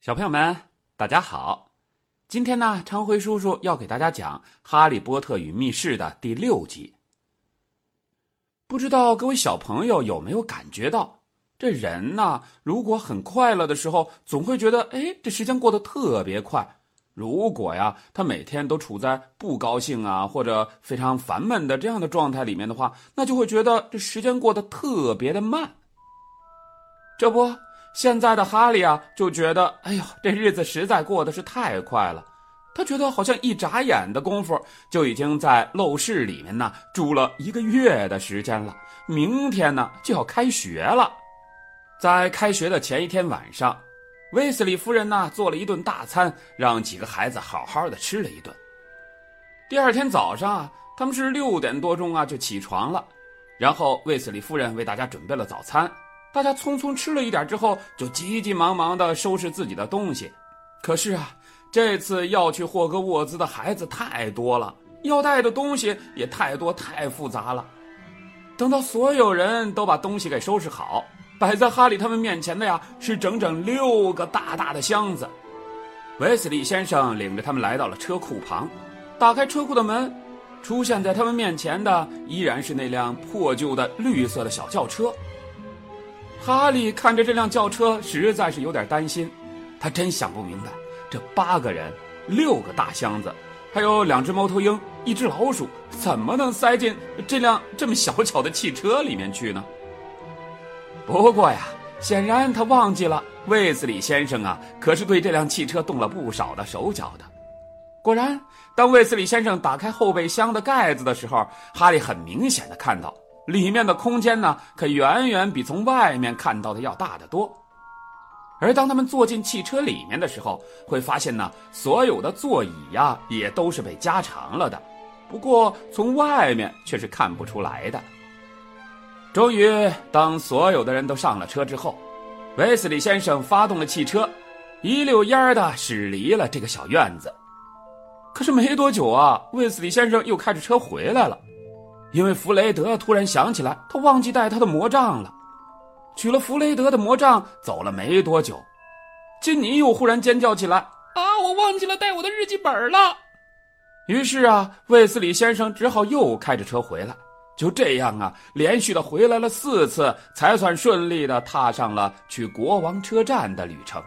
小朋友们，大家好！今天呢，常辉叔叔要给大家讲《哈利波特与密室》的第六集。不知道各位小朋友有没有感觉到，这人呢，如果很快乐的时候，总会觉得，哎，这时间过得特别快；如果呀，他每天都处在不高兴啊，或者非常烦闷的这样的状态里面的话，那就会觉得这时间过得特别的慢。这不。现在的哈利啊，就觉得，哎呦，这日子实在过得是太快了。他觉得好像一眨眼的功夫，就已经在陋室里面呢住了一个月的时间了。明天呢就要开学了，在开学的前一天晚上，威斯利夫人呢做了一顿大餐，让几个孩子好好的吃了一顿。第二天早上啊，他们是六点多钟啊就起床了，然后威斯利夫人为大家准备了早餐。大家匆匆吃了一点之后，就急急忙忙地收拾自己的东西。可是啊，这次要去霍格沃兹的孩子太多了，要带的东西也太多太复杂了。等到所有人都把东西给收拾好，摆在哈利他们面前的呀，是整整六个大大的箱子。威斯利先生领着他们来到了车库旁，打开车库的门，出现在他们面前的依然是那辆破旧的绿色的小轿车。哈利看着这辆轿车，实在是有点担心。他真想不明白，这八个人、六个大箱子，还有两只猫头鹰、一只老鼠，怎么能塞进这辆这么小巧的汽车里面去呢？不过呀，显然他忘记了，卫斯理先生啊，可是对这辆汽车动了不少的手脚的。果然，当卫斯理先生打开后备箱的盖子的时候，哈利很明显的看到。里面的空间呢，可远远比从外面看到的要大得多。而当他们坐进汽车里面的时候，会发现呢，所有的座椅呀也都是被加长了的。不过从外面却是看不出来的。终于，当所有的人都上了车之后，威斯理先生发动了汽车，一溜烟儿的驶离了这个小院子。可是没多久啊，威斯理先生又开着车回来了。因为弗雷德突然想起来，他忘记带他的魔杖了。取了弗雷德的魔杖，走了没多久，金妮又忽然尖叫起来：“啊，我忘记了带我的日记本了！”于是啊，卫斯理先生只好又开着车回来。就这样啊，连续的回来了四次，才算顺利的踏上了去国王车站的旅程。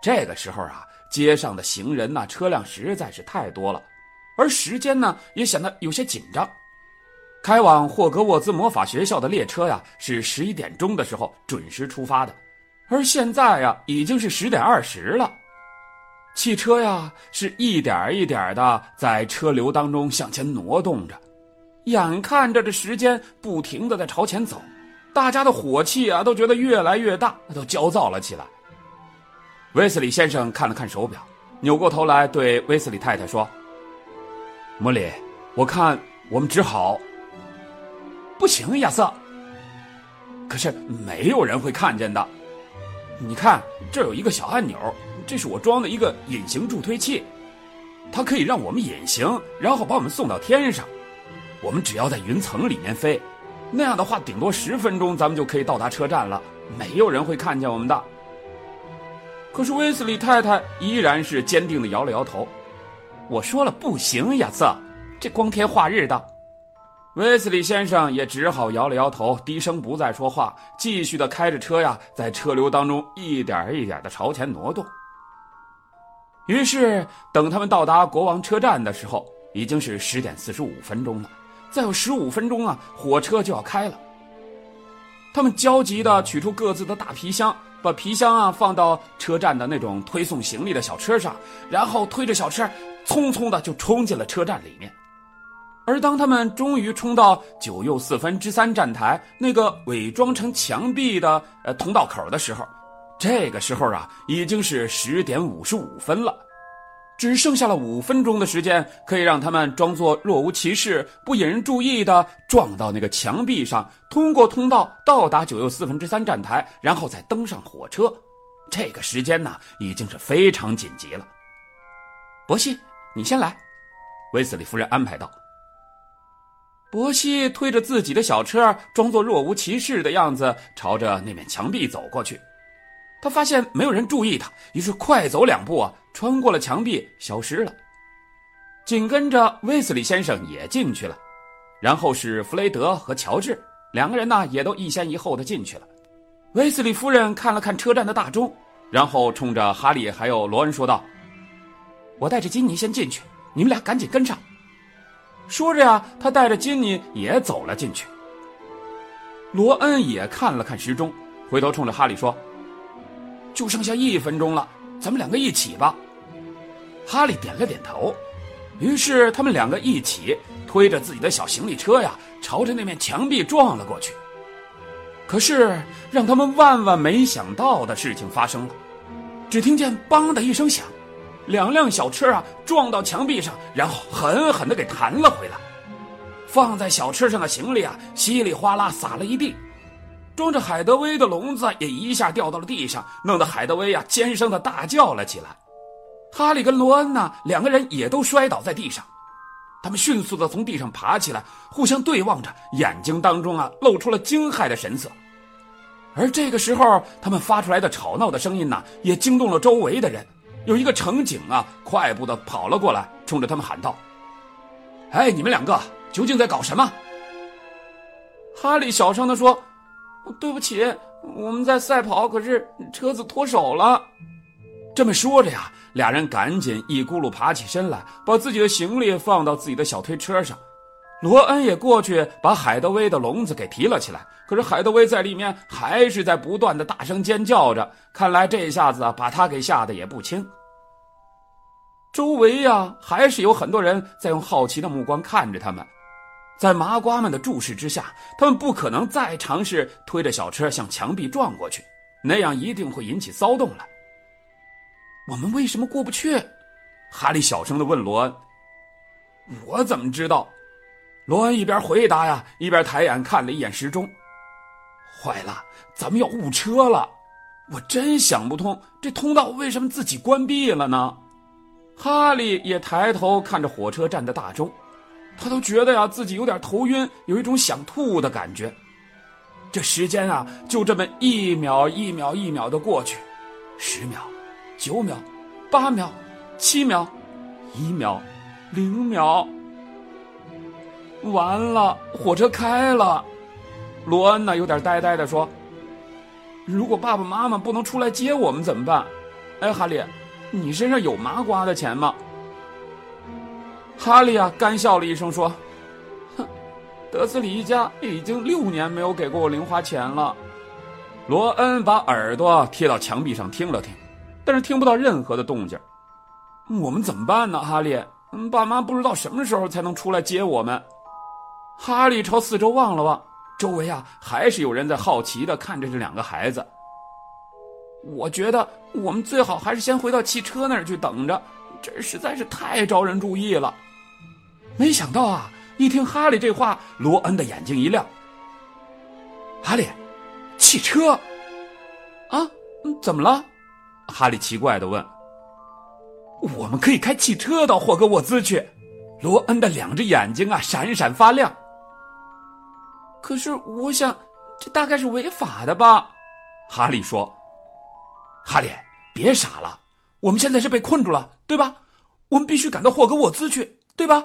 这个时候啊，街上的行人呐，车辆实在是太多了。而时间呢，也显得有些紧张。开往霍格沃兹魔法学校的列车呀，是十一点钟的时候准时出发的，而现在呀，已经是十点二十了。汽车呀，是一点一点的在车流当中向前挪动着，眼看着这时间不停的在朝前走，大家的火气啊，都觉得越来越大，都焦躁了起来。威斯理先生看了看手表，扭过头来对威斯理太太说。莫里，我看我们只好不行，亚瑟。可是没有人会看见的。你看，这有一个小按钮，这是我装的一个隐形助推器，它可以让我们隐形，然后把我们送到天上。我们只要在云层里面飞，那样的话，顶多十分钟，咱们就可以到达车站了。没有人会看见我们的。可是威斯利太太依然是坚定的摇了摇头。我说了不行，亚瑟，这光天化日的。威斯利先生也只好摇了摇头，低声不再说话，继续的开着车呀，在车流当中一点一点的朝前挪动。于是，等他们到达国王车站的时候，已经是十点四十五分钟了。再有十五分钟啊，火车就要开了。他们焦急的取出各自的大皮箱。把皮箱啊放到车站的那种推送行李的小车上，然后推着小车，匆匆的就冲进了车站里面。而当他们终于冲到九又四分之三站台那个伪装成墙壁的呃通道口的时候，这个时候啊已经是十点五十五分了。只剩下了五分钟的时间，可以让他们装作若无其事、不引人注意的撞到那个墙壁上，通过通道到达九又四分之三站台，然后再登上火车。这个时间呢，已经是非常紧急了。伯西，你先来。”威斯里夫人安排道。伯西推着自己的小车，装作若无其事的样子，朝着那面墙壁走过去。他发现没有人注意他，于是快走两步啊，穿过了墙壁，消失了。紧跟着，威斯里先生也进去了，然后是弗雷德和乔治，两个人呢也都一先一后的进去了。威斯里夫人看了看车站的大钟，然后冲着哈利还有罗恩说道：“我带着金妮先进去，你们俩赶紧跟上。”说着呀，他带着金妮也走了进去。罗恩也看了看时钟，回头冲着哈利说：“就剩下一分钟了，咱们两个一起吧。”哈利点了点头。于是他们两个一起推着自己的小行李车呀，朝着那面墙壁撞了过去。可是让他们万万没想到的事情发生了，只听见“梆”的一声响，两辆小车啊撞到墙壁上，然后狠狠的给弹了回来。放在小车上的行李啊，稀里哗啦洒了一地，装着海德威的笼子也一下掉到了地上，弄得海德威呀尖声的大叫了起来。哈利跟罗恩呢，两个人也都摔倒在地上。他们迅速的从地上爬起来，互相对望着，眼睛当中啊露出了惊骇的神色。而这个时候，他们发出来的吵闹的声音呢，也惊动了周围的人。有一个乘警啊，快步的跑了过来，冲着他们喊道：“哎，你们两个究竟在搞什么？”哈利小声的说：“对不起，我们在赛跑，可是车子脱手了。”这么说着呀。俩人赶紧一咕噜爬起身来，把自己的行李放到自己的小推车上。罗恩也过去把海德威的笼子给提了起来。可是海德威在里面还是在不断的大声尖叫着，看来这下子把他给吓得也不轻。周围呀，还是有很多人在用好奇的目光看着他们。在麻瓜们的注视之下，他们不可能再尝试推着小车向墙壁撞过去，那样一定会引起骚动了。我们为什么过不去？哈利小声的问罗恩。我怎么知道？罗恩一边回答呀，一边抬眼看了一眼时钟。坏了，咱们要误车了！我真想不通，这通道为什么自己关闭了呢？哈利也抬头看着火车站的大钟，他都觉得呀，自己有点头晕，有一种想吐的感觉。这时间啊，就这么一秒一秒一秒的过去，十秒。九秒，八秒，七秒，一秒，零秒，完了，火车开了。罗恩呢，有点呆呆的说：“如果爸爸妈妈不能出来接我们怎么办？”哎，哈利，你身上有麻瓜的钱吗？哈利啊，干笑了一声说：“哼，德斯里一家已经六年没有给过我零花钱了。”罗恩把耳朵贴到墙壁上听了听。但是听不到任何的动静，我们怎么办呢？哈利，爸妈不知道什么时候才能出来接我们。哈利朝四周望了望，周围啊还是有人在好奇的看着这两个孩子。我觉得我们最好还是先回到汽车那儿去等着，这实在是太招人注意了。没想到啊，一听哈利这话，罗恩的眼睛一亮。哈利，汽车？啊，怎么了？哈利奇怪的问：“我们可以开汽车到霍格沃兹去？”罗恩的两只眼睛啊闪闪发亮。可是我想，这大概是违法的吧？哈利说：“哈利，别傻了，我们现在是被困住了，对吧？我们必须赶到霍格沃兹去，对吧？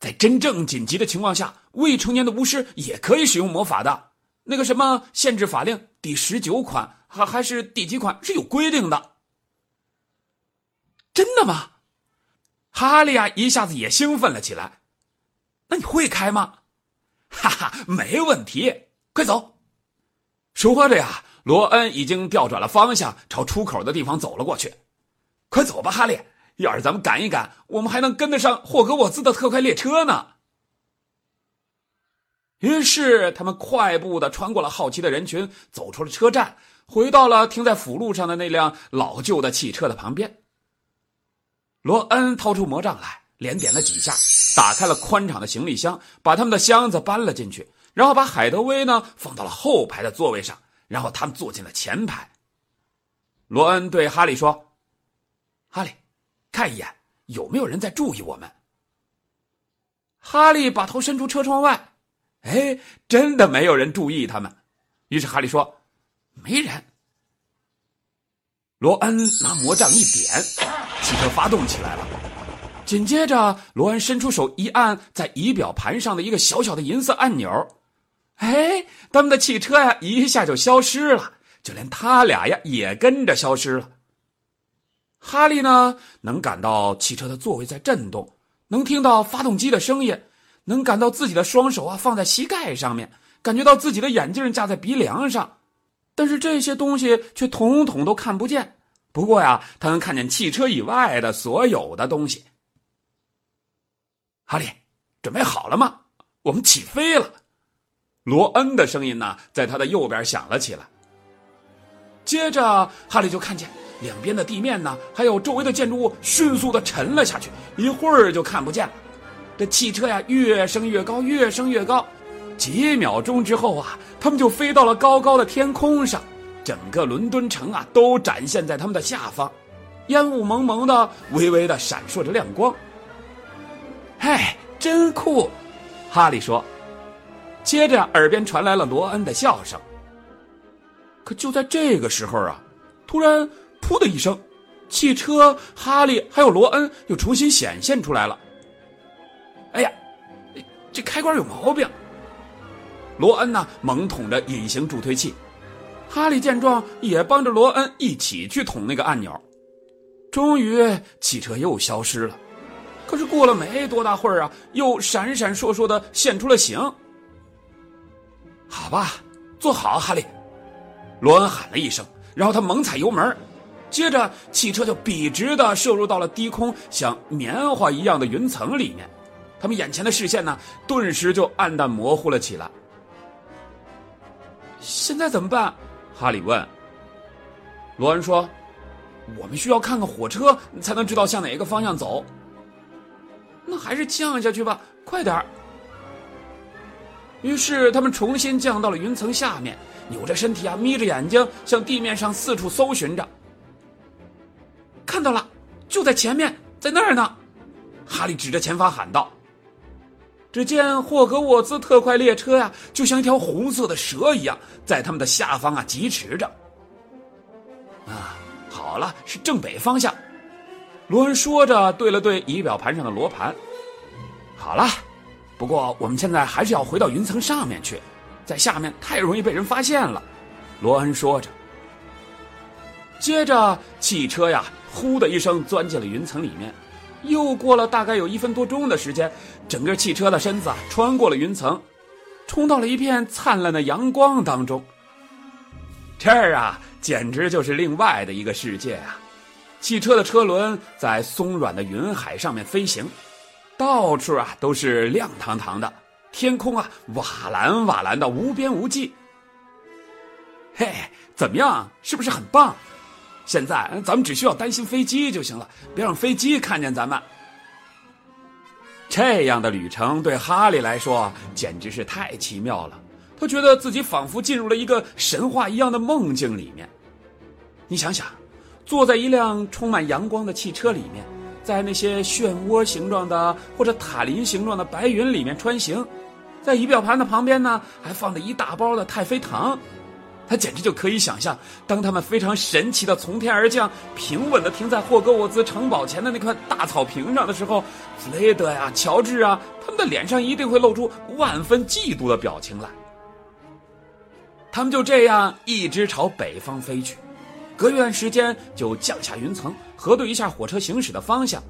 在真正紧急的情况下，未成年的巫师也可以使用魔法的。那个什么限制法令第十九款。”还还是第几款是有规定的？真的吗？哈利亚一下子也兴奋了起来。那你会开吗？哈哈，没问题，快走！说着呀，罗恩已经调转了方向，朝出口的地方走了过去。快走吧，哈利！要是咱们赶一赶，我们还能跟得上霍格沃兹的特快列车呢。于是，他们快步的穿过了好奇的人群，走出了车站。回到了停在辅路上的那辆老旧的汽车的旁边。罗恩掏出魔杖来，连点了几下，打开了宽敞的行李箱，把他们的箱子搬了进去，然后把海德威呢放到了后排的座位上，然后他们坐进了前排。罗恩对哈利说：“哈利，看一眼有没有人在注意我们。”哈利把头伸出车窗外，哎，真的没有人注意他们。于是哈利说。没人。罗恩拿魔杖一点，汽车发动起来了。紧接着，罗恩伸出手一按在仪表盘上的一个小小的银色按钮，哎，他们的汽车呀一下就消失了，就连他俩呀也跟着消失了。哈利呢，能感到汽车的座位在震动，能听到发动机的声音，能感到自己的双手啊放在膝盖上面，感觉到自己的眼镜架在鼻梁上。但是这些东西却统统都看不见。不过呀，他能看见汽车以外的所有的东西。哈利，准备好了吗？我们起飞了。罗恩的声音呢，在他的右边响了起来。接着，哈利就看见两边的地面呢，还有周围的建筑物迅速的沉了下去，一会儿就看不见了。这汽车呀，越升越高，越升越高。几秒钟之后啊，他们就飞到了高高的天空上，整个伦敦城啊都展现在他们的下方，烟雾蒙蒙的，微微的闪烁着亮光。嗨，真酷！哈利说。接着耳边传来了罗恩的笑声。可就在这个时候啊，突然“噗”的一声，汽车、哈利还有罗恩又重新显现出来了。哎呀，这开关有毛病！罗恩呢，猛捅着隐形助推器，哈利见状也帮着罗恩一起去捅那个按钮。终于，汽车又消失了。可是过了没多大会儿啊，又闪闪烁烁的现出了形。好吧，坐好，哈利。罗恩喊了一声，然后他猛踩油门，接着汽车就笔直的射入到了低空像棉花一样的云层里面。他们眼前的视线呢，顿时就暗淡模糊了起来。现在怎么办？哈利问。罗恩说：“我们需要看看火车，才能知道向哪个方向走。”那还是降下去吧，快点儿。于是他们重新降到了云层下面，扭着身体啊，眯着眼睛，向地面上四处搜寻着。看到了，就在前面，在那儿呢！哈利指着前方喊道。只见霍格沃兹特快列车呀，就像一条红色的蛇一样，在他们的下方啊疾驰着。啊，好了，是正北方向。罗恩说着，对了对仪表盘上的罗盘。好了，不过我们现在还是要回到云层上面去，在下面太容易被人发现了。罗恩说着。接着，汽车呀，呼的一声钻进了云层里面。又过了大概有一分多钟的时间，整个汽车的身子啊穿过了云层，冲到了一片灿烂的阳光当中。这儿啊，简直就是另外的一个世界啊！汽车的车轮在松软的云海上面飞行，到处啊都是亮堂堂的，天空啊瓦蓝瓦蓝的，无边无际。嘿，怎么样？是不是很棒？现在咱们只需要担心飞机就行了，别让飞机看见咱们。这样的旅程对哈利来说简直是太奇妙了，他觉得自己仿佛进入了一个神话一样的梦境里面。你想想，坐在一辆充满阳光的汽车里面，在那些漩涡形状的或者塔林形状的白云里面穿行，在仪表盘的旁边呢，还放着一大包的太妃糖。他简直就可以想象，当他们非常神奇的从天而降，平稳的停在霍格沃兹城堡前的那块大草坪上的时候，弗雷德呀、乔治啊，他们的脸上一定会露出万分嫉妒的表情来。他们就这样一直朝北方飞去，隔一段时间就降下云层，核对一下火车行驶的方向。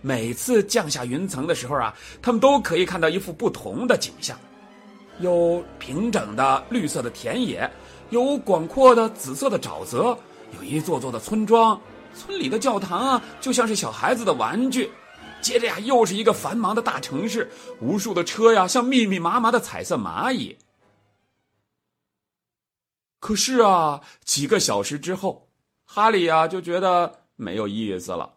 每次降下云层的时候啊，他们都可以看到一幅不同的景象，有平整的绿色的田野。有广阔的紫色的沼泽，有一座座的村庄，村里的教堂啊，就像是小孩子的玩具。接着呀，又是一个繁忙的大城市，无数的车呀，像密密麻麻的彩色蚂蚁。可是啊，几个小时之后，哈利呀就觉得没有意思了。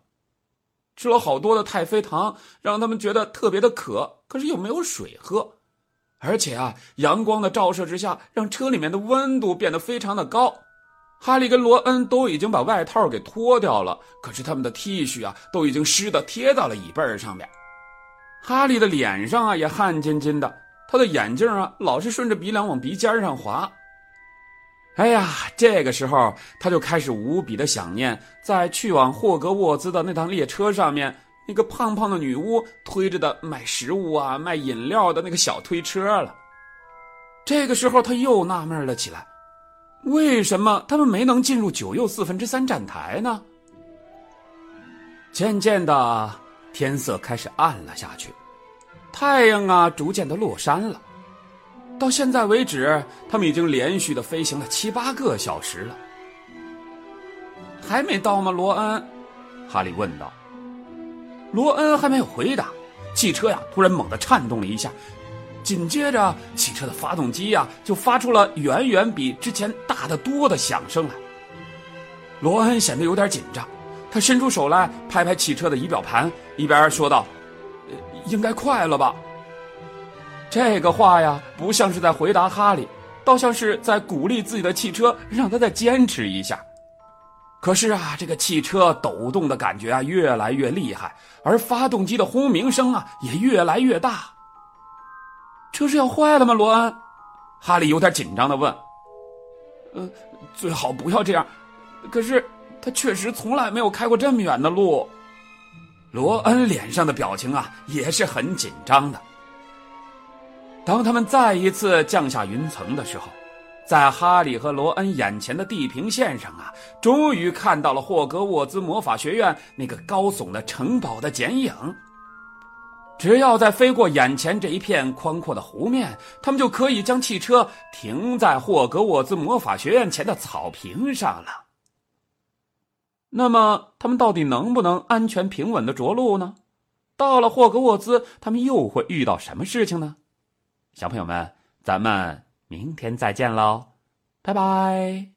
吃了好多的太妃糖，让他们觉得特别的渴，可是又没有水喝。而且啊，阳光的照射之下，让车里面的温度变得非常的高。哈利跟罗恩都已经把外套给脱掉了，可是他们的 T 恤啊，都已经湿的贴到了椅背上面。哈利的脸上啊也汗津津的，他的眼镜啊老是顺着鼻梁往鼻尖上滑。哎呀，这个时候他就开始无比的想念在去往霍格沃兹的那趟列车上面那个胖胖的女巫推着的卖食物啊、卖饮料的那个小推车了。这个时候他又纳闷了起来，为什么他们没能进入九又四分之三站台呢？渐渐的，天色开始暗了下去，太阳啊逐渐的落山了。到现在为止，他们已经连续的飞行了七八个小时了，还没到吗？罗恩，哈利问道。罗恩还没有回答，汽车呀突然猛地颤动了一下，紧接着汽车的发动机呀就发出了远远比之前大得多的响声来。罗恩显得有点紧张，他伸出手来拍拍汽车的仪表盘，一边说道：“应该快了吧。”这个话呀，不像是在回答哈利，倒像是在鼓励自己的汽车，让他再坚持一下。可是啊，这个汽车抖动的感觉啊，越来越厉害，而发动机的轰鸣声啊，也越来越大。车是要坏了吗？罗恩，哈利有点紧张的问。呃，最好不要这样。可是他确实从来没有开过这么远的路。罗恩脸上的表情啊，也是很紧张的。当他们再一次降下云层的时候，在哈利和罗恩眼前的地平线上啊，终于看到了霍格沃兹魔法学院那个高耸的城堡的剪影。只要在飞过眼前这一片宽阔的湖面，他们就可以将汽车停在霍格沃兹魔法学院前的草坪上了。那么，他们到底能不能安全平稳的着陆呢？到了霍格沃兹，他们又会遇到什么事情呢？小朋友们，咱们明天再见喽，拜拜。